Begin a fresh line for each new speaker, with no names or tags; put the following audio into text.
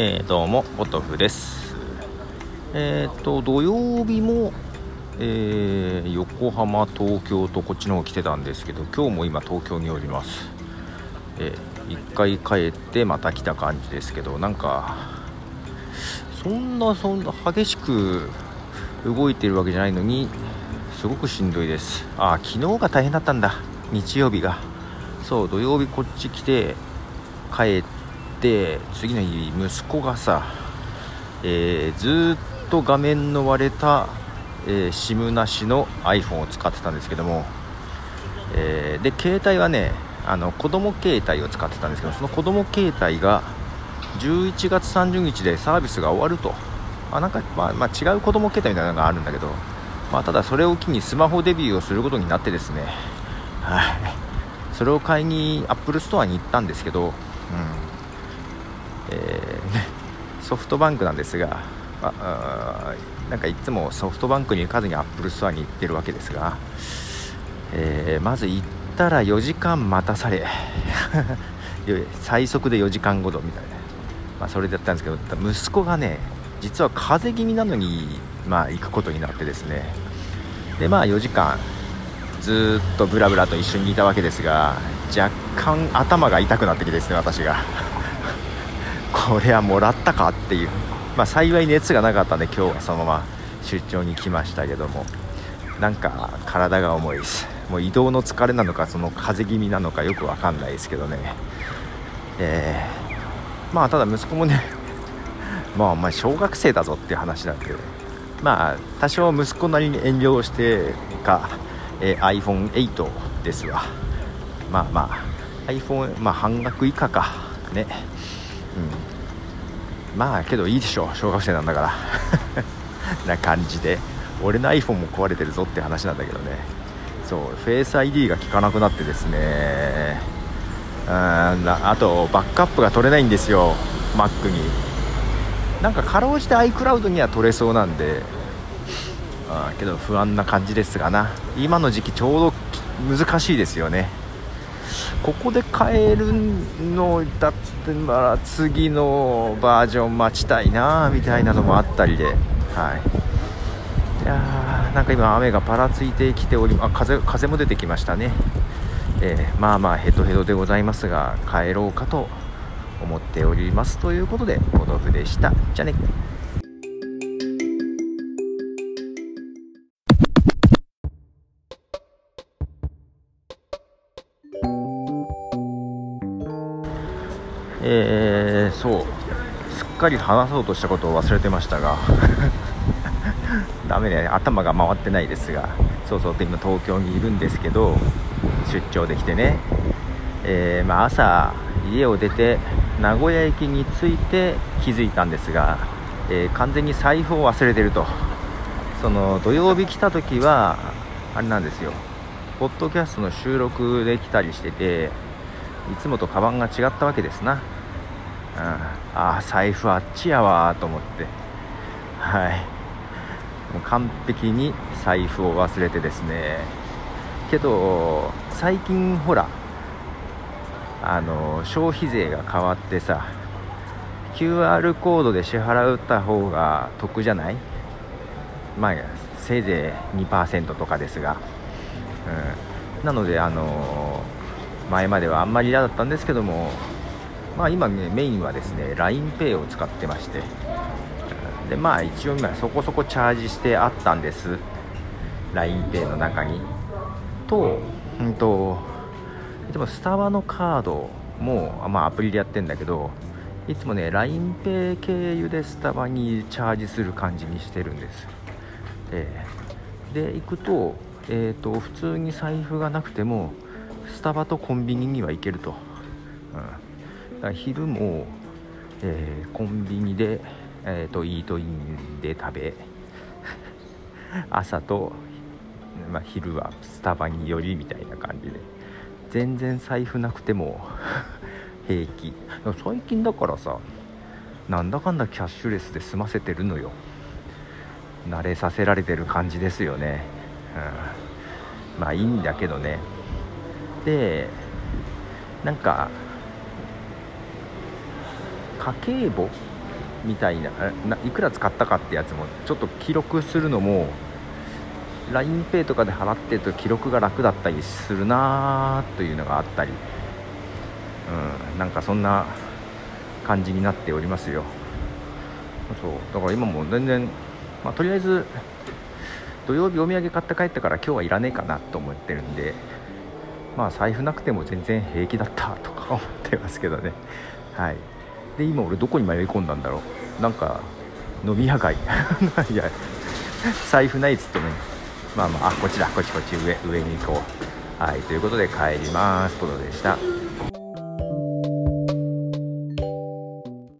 えー、どうもポトフです。えっ、ー、と土曜日も、えー、横浜東京とこっちの方来てたんですけど今日も今東京におります、えー、1回帰ってまた来た感じですけどなんかそんなそんな激しく動いてるわけじゃないのにすごくしんどいです。あ昨日が大変だったんだ。日曜日が。そう土曜日こっち来て帰ってって次の日息子がさ、えー、ずっと画面の割れた、えー、SIM なしの iPhone を使ってたんですけども、えー、で携帯はねあの子供携帯を使ってたんですけどその子供携帯が11月30日でサービスが終わると。あなんか、まあ、まあ、違う子供携帯みたいなのがあるんだけど、まあ、ただそれを機にスマホデビューをすることになってですねはい。それを買いにアップルストアに行ったんですけど、うん、えー、ソフトバンクなんですがあなんかいつもソフトバンクに行かずにアップルストアに行ってるわけですが、えー、まず行ったら4時間待たされ 最速で4時間ごとみたいな、まあ、それだったんですけど息子がね実は風邪気味なのに、まあ、行くことになってですね。でまあ4時間ずっとブラブラと一緒にいたわけですが若干頭が痛くなってきてですね私が。これはもらったかっていう、まあ、幸い熱がなかったんで今日はそのまま出張に来ましたけども。なんか体が重いです。もう移動の疲れなのかその風邪気味なのかよく分かんないですけどね。えー、まあただ息子もね まあお前小学生だぞっていう話なんで。まあ多少息子なりに遠慮してか、えー、iPhone8 ですわ。まあまあ iPhone、まあ、半額以下か。ね。まあけどいいでしょう。小学生なんだから。な感じで。俺の iPhone も壊れてるぞって話なんだけどね。そう。フェイス ID が効かなくなってですね。うん。あとバックアップが取れないんですよ。Mac に。なんかかろうじて iCloud には取れそうなんで。あけど不安な感じですがな。今の時期ちょうど難しいですよね。ここで買えるのだってまあ次のバージョン待ちたいなみたいなのもあったりで、はい、いやなんか今雨がぱらついてきておりあ風風も出てきましたね、えー、まあまあヘトヘトでございますが帰ろうかと思っておりますということでポトフでした。じゃあね。えー、そう。すっかり話そうとしたことを忘れてましたが。ダメね頭が回ってないですが。そうそう今東京にいるんですけど出張できてね、えー、まあ、朝家を出て名古屋駅に着いて気づいたんですが、えー、完全に財布を忘れてると。その土曜日来た時はあれなんですよ。ポッドキャストの収録できたりしてていつもとカバンが違ったわけですな。うん、ああ財布あっちやわと思って。はい。もう完璧に財布を忘れてですね。けど最近ほらあの消費税が変わってさ QR コードで支払った方が得じゃない？まあせいぜい2%とかですが、うん、なのであの前まではあんまり嫌だったんですけどもまあ、今ねメインはですね LINEPay を使ってまして。でまあ一応今そこそこチャージしてあったんです。LINEPay の中に。とうんとでもスタバのカードも、まあ、アプリでやってんだけどいつもね LINEPay 経由でスタバにチャージする感じにしてるんです、え、で行くと,、えーと、と普通に財布がなくてもスタバとコンビニには行けると、うん。昼も、えー、コンビニで、えーと、イートインで食べ 朝と、まあ、昼はスタバに寄りみたいな感じで。全然財布なくても 平気。最近だからさなんだかんだキャッシュレスで済ませてるのよ。慣れさせられてる感じですよね、うん、まあいいんだけどね。でなんか家計簿みたいないくら使ったかってやつもちょっと記録するのも LINEPay とかで払ってると記録が楽だったりするなというのがあったり、うん、なんかそんな感じになっておりますよ。そうだから今も全然、まあ、とりあえず土曜日お土産買って帰ったから今日はいらねえかなと思ってるんでまあ財布なくても全然平気だったとか思ってますけどね。はい。で今俺どこに迷い込んだんだろう。なんか飲み屋街。いや財布ないっつってねまあまああこっちだこっちこっち上上に行こう。はいということで帰ります。とのでした。